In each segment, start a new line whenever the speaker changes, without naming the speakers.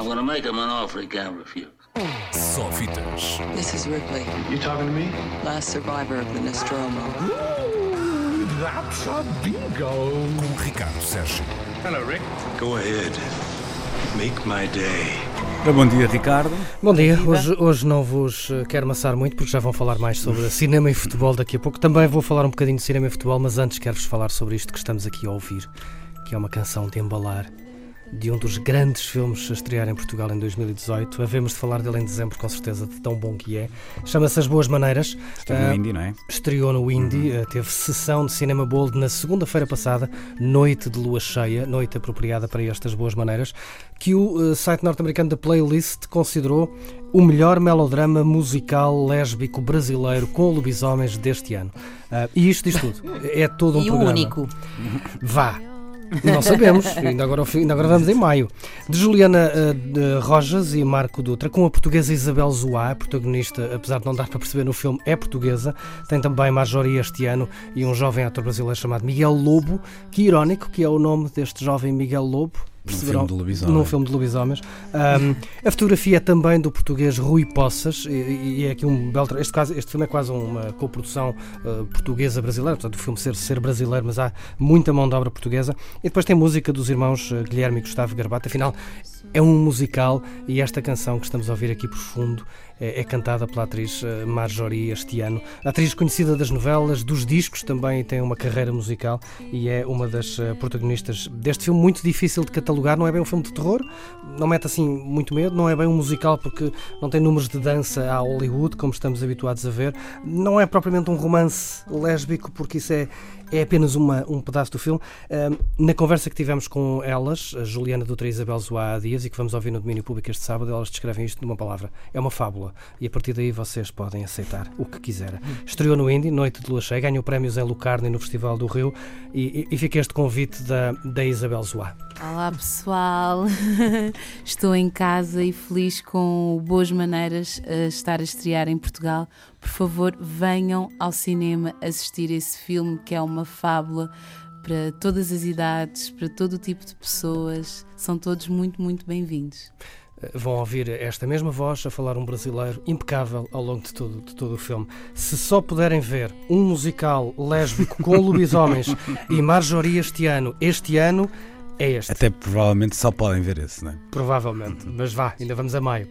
I'm gonna make him an offer he can't refuse.
Só fitas.
This is Ripley,
You talking to me?
last survivor of the Nostromo.
That's a bingo.
Com Ricardo Sérgio.
Hello, Rick.
Go ahead. Make my day.
Bom dia, Ricardo.
Bom dia, hoje, hoje não vos eh, quero amassar muito porque já vão falar mais sobre cinema e futebol daqui a pouco. Também vou falar um bocadinho de cinema e futebol, mas antes quero-vos falar sobre isto que estamos aqui a ouvir, que é uma canção de embalar de um dos grandes filmes a estrear em Portugal em 2018. Havemos de falar dele em dezembro, com certeza, de tão bom que é. Chama-se As Boas Maneiras.
Estou
Ah,
no Indie, não é?
Estreou no Indie, eh, teve sessão de Cinema Bold na segunda-feira passada, noite de lua cheia, noite apropriada para estas boas maneiras, que o eh, site norte-americano da Playlist considerou o melhor melodrama musical lésbico brasileiro com lobisomens deste ano. Ah, e isto diz tudo. É todo um
E o
programa.
único.
Vá. Não sabemos, ainda agora, ainda agora vamos em maio. De Juliana eh, de Rojas e Marco Dutra, com a portuguesa Isabel Zoá, protagonista, apesar de não dar para perceber no filme, é portuguesa. Tem também Marjorie este ano e um jovem ator brasileiro chamado Miguel Lobo. Que irónico que é o nome deste jovem Miguel Lobo. Perceberão?
filme de lobisomem.
Num filme de lobisomens. Ahm, a fotografia é também do português Rui Poças, e, e é aqui um belo. Este, caso, este filme é quase uma coprodução eh, portuguesa-brasileira, portanto, o filme ser, ser brasileiro, mas há muita mão de obra portuguesa. E depois tem música dos irmãos eh, Guilherme e Gustavo Garbata. Afinal, é um musical e esta canção que estamos a ouvir aqui por fundo é, é cantada pela atriz eh, Marjorie este ano. Atriz conhecida das novelas, dos discos, também tem uma carreira musical e é uma das eh, protagonistas deste filme muito difícil de catalogar. Não é bem um filme de terror, não mete assim muito medo, não é bem um musical porque não tem números de dança a Hollywood, como estamos habituados a ver. Não é propriamente um romance lésbico, porque isso é, é apenas uma, um pedaço do filme. Na conversa que tivemos com elas, a Juliana Dutra e Isabel Zoá dias, e que vamos ouvir no domínio público este sábado, elas descrevem isto numa palavra. É uma fábula. E a partir daí vocês podem aceitar o que quiserem. Estreou no Indy, Noite de Lua Cheia, ganhou prémios em Lucarne no Festival do Rio, e, e, e fica este convite da, da Isabel Zoá.
Olá pessoal, estou em casa e feliz com Boas Maneiras a estar a estrear em Portugal. Por favor, venham ao cinema assistir esse filme que é uma fábula para todas as idades, para todo o tipo de pessoas. São todos muito, muito bem-vindos.
Eh, Vão ouvir esta mesma voz a falar um brasileiro impecável ao longo de todo, de todo o filme. Se só puderem ver um musical lésbico com lobisomens e Marjorie este ano, este ano é este.
Até provavelmente só podem ver esse, não é?
Provavelmente, mas vá, ainda vamos a maio.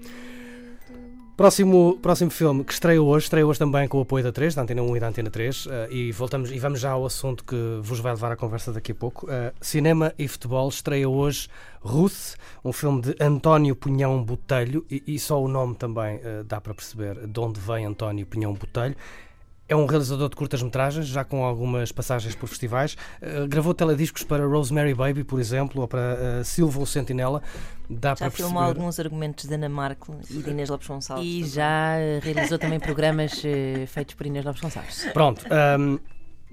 Próximo, próximo filme que estreia hoje, estreia hoje também com o apoio da 3, da Antena 1 e da Antena 3, eh, e, voltamos, e vamos já ao assunto que vos vai levar à conversa daqui a pouco. Eh, cinema e futebol estreia hoje Ruth, um filme de António Punhão Botelho, e, e só o nome também eh, dá para perceber de onde vem António Punhão Botelho. É um realizador de curtas-metragens, já com algumas passagens por festivais. Eh, gravou telediscos para Rosemary Baby, por exemplo, ou para eh, Silva o Sentinela. Dá
Já filmou
perceber.
alguns argumentos de Ana Marco e de Inês Lopes Gonçalves.
E já eh, realizou também programas eh, feitos por Inês Lopes Gonçalves.
Pronto. ahm,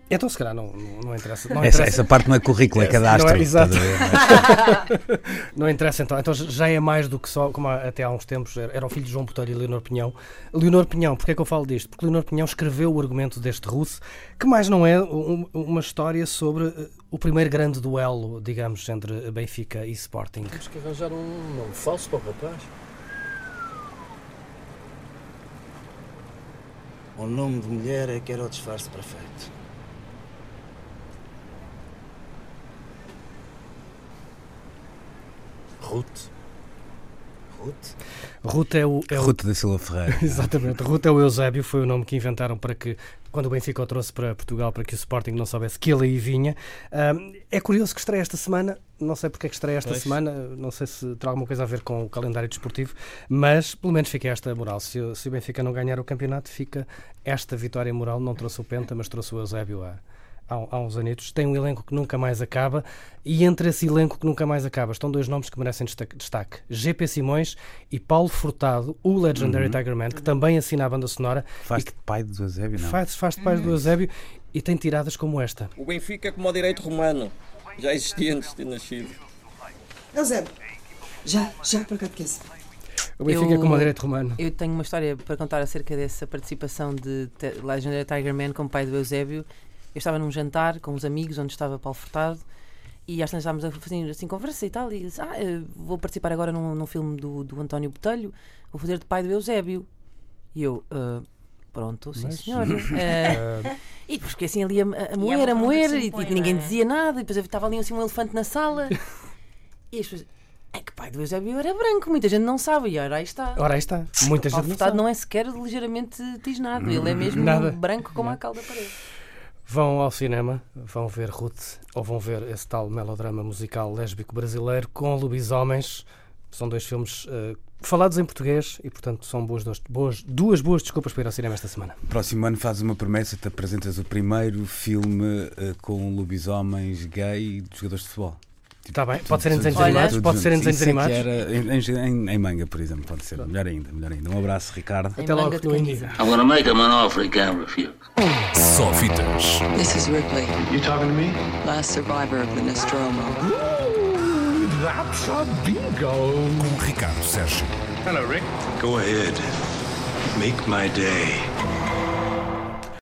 então, se calhar, não, não, não interessa. Não
Essa,
interessa,
essa parte não é currículo, é
Não
cadastro.
é, exato.
ver?
não interessa então. Então já é mais do que só, como até há uns tempos, era era o filho de João Botelho e Leonor Pinhão. Leonor Pinhão, porquê é que eu falo disto? Porque Leonor Pinhão escreveu o argumento deste Russo, que mais não é um- uma história sobre eh, o primeiro grande duelo, digamos, entre Benfica e Sporting.
Temos que arranjar um nome falso para o rapaz.
O nome de mulher é que era o disfarce perfeito.
Ruth.
Ruth?
Ruth é o, é o
da Silva Ferreira.
Exatamente, Ruth é o Eusébio, foi o nome que inventaram para que, quando o Benfica o trouxe para Portugal, para que o Sporting não soubesse que ele aí vinha. Ahm, é curioso que estreia esta semana, não sei porque é que estreia esta
Pois.
semana, não sei se terá alguma coisa a ver com o calendário desportivo, mas pelo menos fica esta moral. Se, o- se o Benfica não ganhar o campeonato, fica esta vitória moral. Não trouxe o Penta, mas trouxe o Eusébio a. Há, há uns anitos, tem um elenco que nunca mais acaba, e entre esse elenco que nunca mais acaba estão dois nomes que merecem destaque. GP Simões e Paulo Furtado, o Legendary
Uhum.
Tiger Man, que também assina a banda sonora
Faz-te pai do Eusébio, não?
Faz, faz parte do Eusébio e tem tiradas como esta.
O Benfica como o direito romano. Já existia antes de ter nascido.
Eusébio, já, já para cá de.
O Benfica
Eu-
como o direito romano.
Eu tenho uma história para contar acerca dessa participação de Legendary Tiger Man como pai do Eusébio. Eu estava num jantar com uns amigos onde estava Paulo Furtado E às vezes estávamos a fazer assim conversa e tal, e disse: Ah, eh, vou participar agora num, num filme do, do António Botelho, vou fazer de pai do Eusébio. E eu, "Ah, pronto, sim
Mas-
senhora. Eh, e depois fiquei assim ali a, a- a moer, a moer, e,
impõe,
e ninguém
não é?
dizia nada, e depois estava ali assim um elefante na sala. e as pessoas, é que pai do Eusébio era branco, muita gente não sabe, e ora aí está.
Ora, aí está. Muita
O
gente não sabe.
não é sequer ligeiramente tisnado, ele é mesmo
Nada.
branco como a cal da parede.
Vão ao cinema, vão ver Ruth ou vão ver esse tal melodrama musical lésbico brasileiro com lobisomens. São dois filmes eh, falados em português e, portanto, são boas, boas, duas boas desculpas para ir ao cinema esta semana.
Próximo ano fazes uma promessa, te apresentas o primeiro filme eh, com lobisomens gay de jogadores de futebol.
Está bem, pode ser em desenhos
Olha-
animados, pode ser em desenhos animados.
era em, em- em manga, por exemplo, pode ser. Melhor ainda, melhor ainda. Um abraço, Ricardo.
Até logo no
quiser.
I'm gonna make him an offer he can't refuse.
Só fitas.
This is Ripley,
You talking to me?
last survivor of the Nostromo.
Ooh, that's a bingo.
Com Ricardo Sérgio.
Hello, Rick.
Go ahead. Make my day.